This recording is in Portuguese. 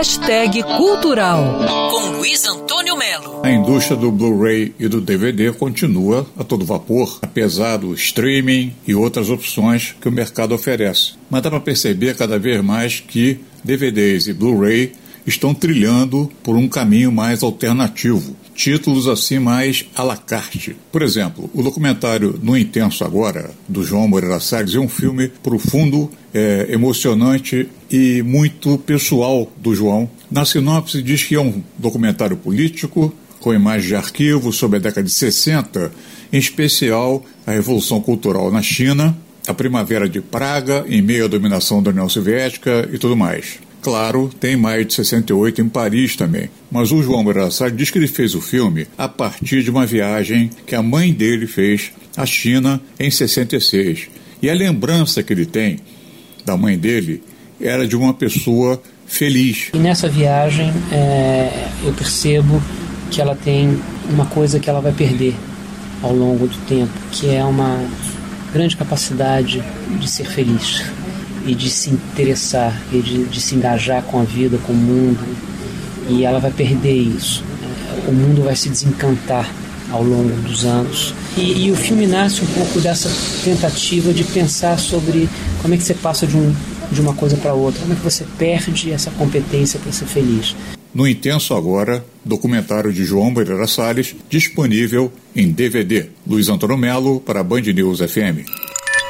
Hashtag Cultural, com Luiz Antônio Melo. A indústria do Blu-ray e do DVD continua a todo vapor, apesar do streaming e outras opções que o mercado oferece. Mas dá para perceber cada vez mais que DVDs e Blu-ray estão trilhando por um caminho mais alternativo. Títulos assim mais à la carte. Por exemplo, o documentário No Intenso Agora, do João Moreira Salles, é um filme profundo, é, emocionante e muito pessoal do João. Na sinopse diz que é um documentário político, com imagens de arquivo sobre a década de 60, em especial a Revolução Cultural na China, a Primavera de Praga, em meio à dominação da União Soviética e tudo mais. Claro, tem maio de 68 em Paris também. Mas o João Brassard diz que ele fez o filme a partir de uma viagem que a mãe dele fez à China em 66. E a lembrança que ele tem da mãe dele era de uma pessoa feliz. E nessa viagem é, eu percebo que ela tem uma coisa que ela vai perder ao longo do tempo, que é uma grande capacidade de ser feliz e de se interessar e de, de se engajar com a vida, com o mundo. E ela vai perder isso. O mundo vai se desencantar ao longo dos anos. E, e, o filme nasce um pouco dessa tentativa de pensar sobre como é que você passa de, um, de uma coisa para outra, como é que você perde essa competência para ser feliz. No Intenso Agora, documentário de João Moreira Salles, disponível em DVD. Luiz Antônio Melo para Band News FM.